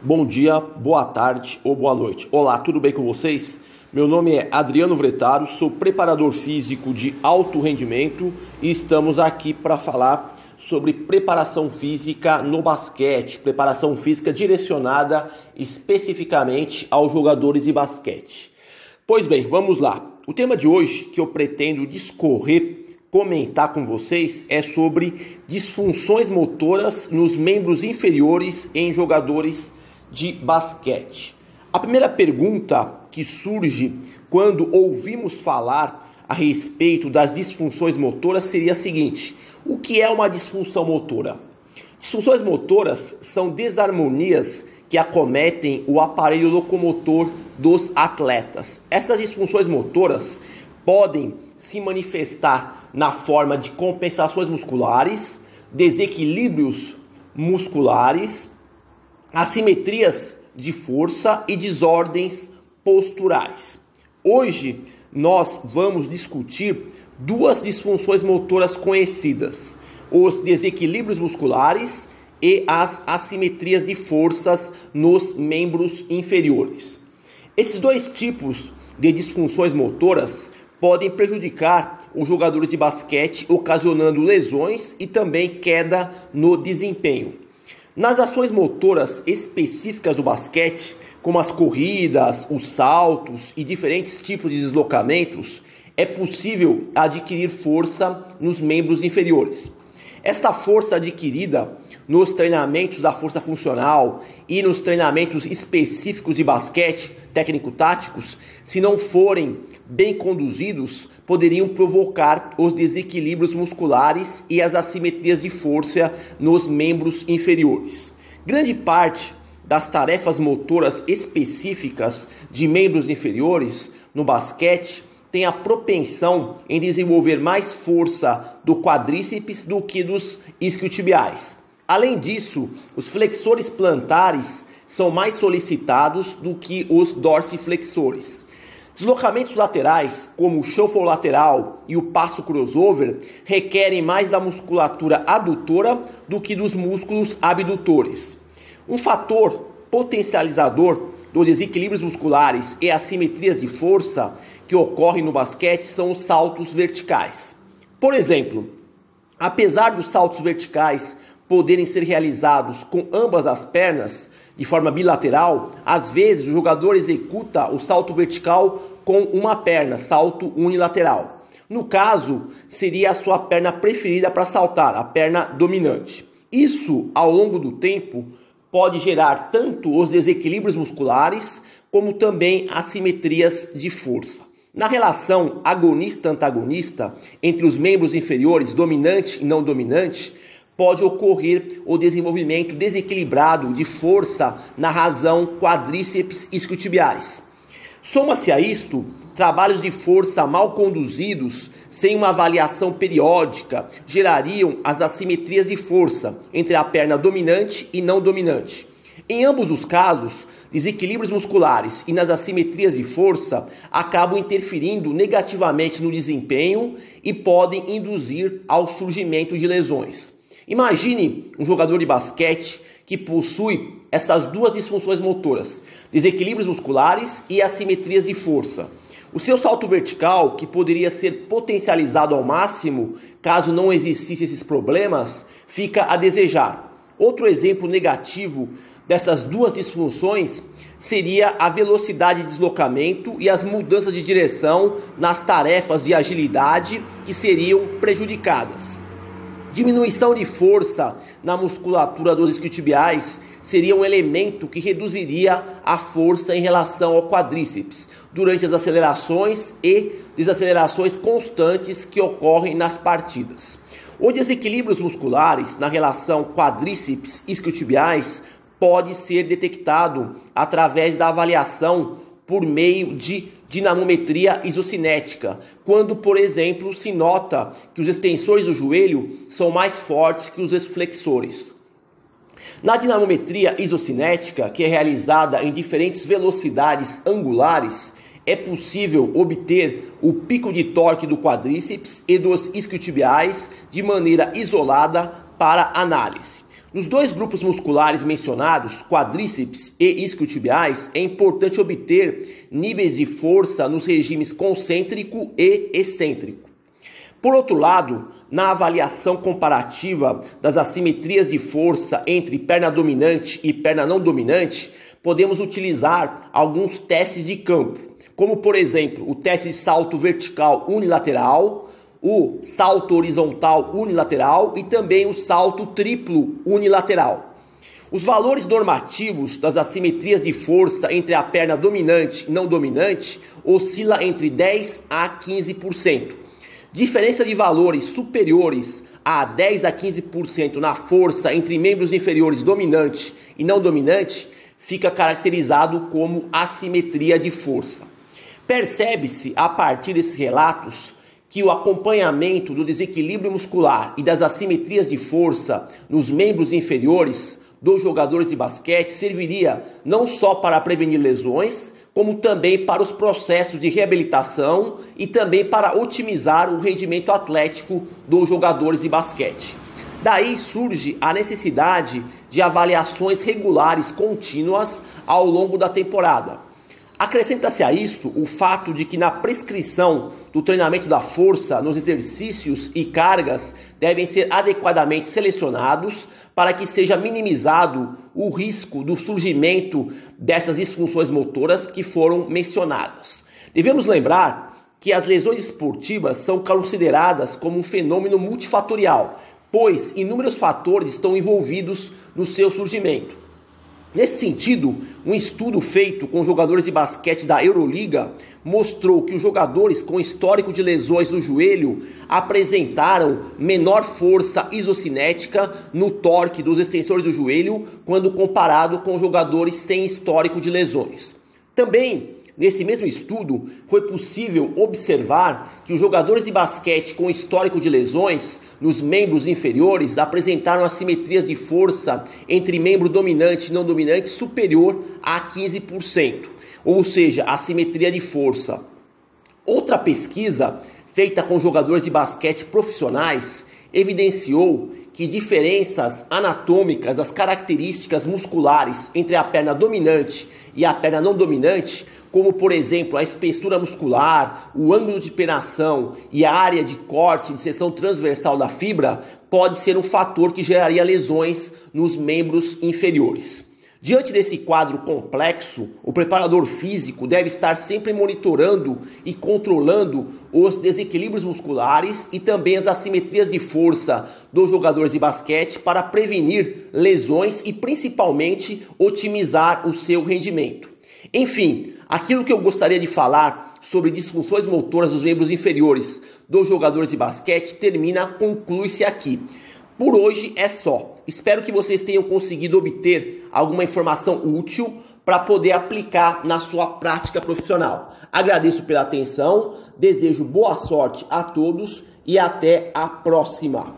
Bom dia, boa tarde ou boa noite. Olá, tudo bem com vocês? Meu nome é Adriano Vretaro, sou preparador físico de alto rendimento e estamos aqui para falar sobre preparação física no basquete, preparação física direcionada especificamente aos jogadores de basquete. Pois bem, vamos lá. O tema de hoje que eu pretendo discorrer comentar com vocês é sobre disfunções motoras nos membros inferiores em jogadores de basquete. A primeira pergunta que surge quando ouvimos falar a respeito das disfunções motoras seria a seguinte: o que é uma disfunção motora? Disfunções motoras são desarmonias que acometem o aparelho locomotor dos atletas. Essas disfunções motoras podem se manifestar na forma de compensações musculares, desequilíbrios musculares, assimetrias de força e desordens posturais. Hoje nós vamos discutir duas disfunções motoras conhecidas: os desequilíbrios musculares e as assimetrias de forças nos membros inferiores. Esses dois tipos de disfunções motoras podem prejudicar os jogadores de basquete, ocasionando lesões e também queda no desempenho. Nas ações motoras específicas do basquete, como as corridas, os saltos e diferentes tipos de deslocamentos, é possível adquirir força nos membros inferiores. Esta força adquirida nos treinamentos da força funcional e nos treinamentos específicos de basquete, técnico-táticos, se não forem bem conduzidos, poderiam provocar os desequilíbrios musculares e as assimetrias de força nos membros inferiores. Grande parte das tarefas motoras específicas de membros inferiores no basquete tem a propensão em desenvolver mais força do quadríceps do que dos isquiotibiais. Além disso, os flexores plantares são mais solicitados do que os dorsiflexores. Deslocamentos laterais, como o shuffle lateral e o passo crossover, requerem mais da musculatura adutora do que dos músculos abdutores. Um fator potencializador dos desequilíbrios musculares e assimetrias de força que ocorrem no basquete são os saltos verticais. Por exemplo, apesar dos saltos verticais poderem ser realizados com ambas as pernas de forma bilateral, às vezes o jogador executa o salto vertical com uma perna, salto unilateral. No caso, seria a sua perna preferida para saltar, a perna dominante. Isso, ao longo do tempo, pode gerar tanto os desequilíbrios musculares como também assimetrias de força. Na relação agonista-antagonista entre os membros inferiores dominante e não dominante, pode ocorrer o desenvolvimento desequilibrado de força na razão quadríceps isquiotibiais. Soma-se a isto trabalhos de força mal conduzidos, sem uma avaliação periódica, gerariam as assimetrias de força entre a perna dominante e não dominante. Em ambos os casos, desequilíbrios musculares e nas assimetrias de força acabam interferindo negativamente no desempenho e podem induzir ao surgimento de lesões. Imagine um jogador de basquete que possui essas duas disfunções motoras, desequilíbrios musculares e assimetrias de força. O seu salto vertical, que poderia ser potencializado ao máximo caso não existissem esses problemas, fica a desejar. Outro exemplo negativo dessas duas disfunções seria a velocidade de deslocamento e as mudanças de direção nas tarefas de agilidade que seriam prejudicadas. Diminuição de força na musculatura dos isquiotibiais seria um elemento que reduziria a força em relação ao quadríceps durante as acelerações e desacelerações constantes que ocorrem nas partidas. Os desequilíbrios musculares na relação quadríceps isquiotibiais pode ser detectado através da avaliação por meio de dinamometria isocinética, quando, por exemplo, se nota que os extensores do joelho são mais fortes que os flexores. Na dinamometria isocinética, que é realizada em diferentes velocidades angulares, é possível obter o pico de torque do quadríceps e dos isquiotibiais de maneira isolada para análise. Nos dois grupos musculares mencionados, quadríceps e isquiotibiais, é importante obter níveis de força nos regimes concêntrico e excêntrico. Por outro lado, na avaliação comparativa das assimetrias de força entre perna dominante e perna não dominante, podemos utilizar alguns testes de campo, como por exemplo o teste de salto vertical unilateral, o salto horizontal unilateral e também o salto triplo unilateral. Os valores normativos das assimetrias de força entre a perna dominante e não dominante oscila entre 10 a 15%. Diferença de valores superiores a 10 a 15% na força entre membros inferiores dominante e não dominante fica caracterizado como assimetria de força. Percebe-se a partir desses relatos que o acompanhamento do desequilíbrio muscular e das assimetrias de força nos membros inferiores dos jogadores de basquete serviria não só para prevenir lesões, como também para os processos de reabilitação e também para otimizar o rendimento atlético dos jogadores de basquete. Daí surge a necessidade de avaliações regulares contínuas ao longo da temporada Acrescenta-se a isto o fato de que na prescrição do treinamento da força nos exercícios e cargas devem ser adequadamente selecionados para que seja minimizado o risco do surgimento dessas disfunções motoras que foram mencionadas. Devemos lembrar que as lesões esportivas são consideradas como um fenômeno multifatorial, pois inúmeros fatores estão envolvidos no seu surgimento. Nesse sentido, um estudo feito com jogadores de basquete da Euroliga mostrou que os jogadores com histórico de lesões no joelho apresentaram menor força isocinética no torque dos extensores do joelho quando comparado com jogadores sem histórico de lesões. Também Nesse mesmo estudo, foi possível observar que os jogadores de basquete com histórico de lesões nos membros inferiores apresentaram assimetrias de força entre membro dominante e não dominante superior a 15%, ou seja, assimetria de força. Outra pesquisa feita com jogadores de basquete profissionais evidenciou que diferenças anatômicas das características musculares entre a perna dominante e a perna não dominante, como por exemplo a espessura muscular, o ângulo de penação e a área de corte de seção transversal da fibra, pode ser um fator que geraria lesões nos membros inferiores. Diante desse quadro complexo, o preparador físico deve estar sempre monitorando e controlando os desequilíbrios musculares e também as assimetrias de força dos jogadores de basquete para prevenir lesões e principalmente otimizar o seu rendimento. Enfim, aquilo que eu gostaria de falar sobre disfunções motoras dos membros inferiores dos jogadores de basquete termina, conclui-se aqui. Por hoje é só. Espero que vocês tenham conseguido obter alguma informação útil para poder aplicar na sua prática profissional. Agradeço pela atenção, desejo boa sorte a todos e até a próxima.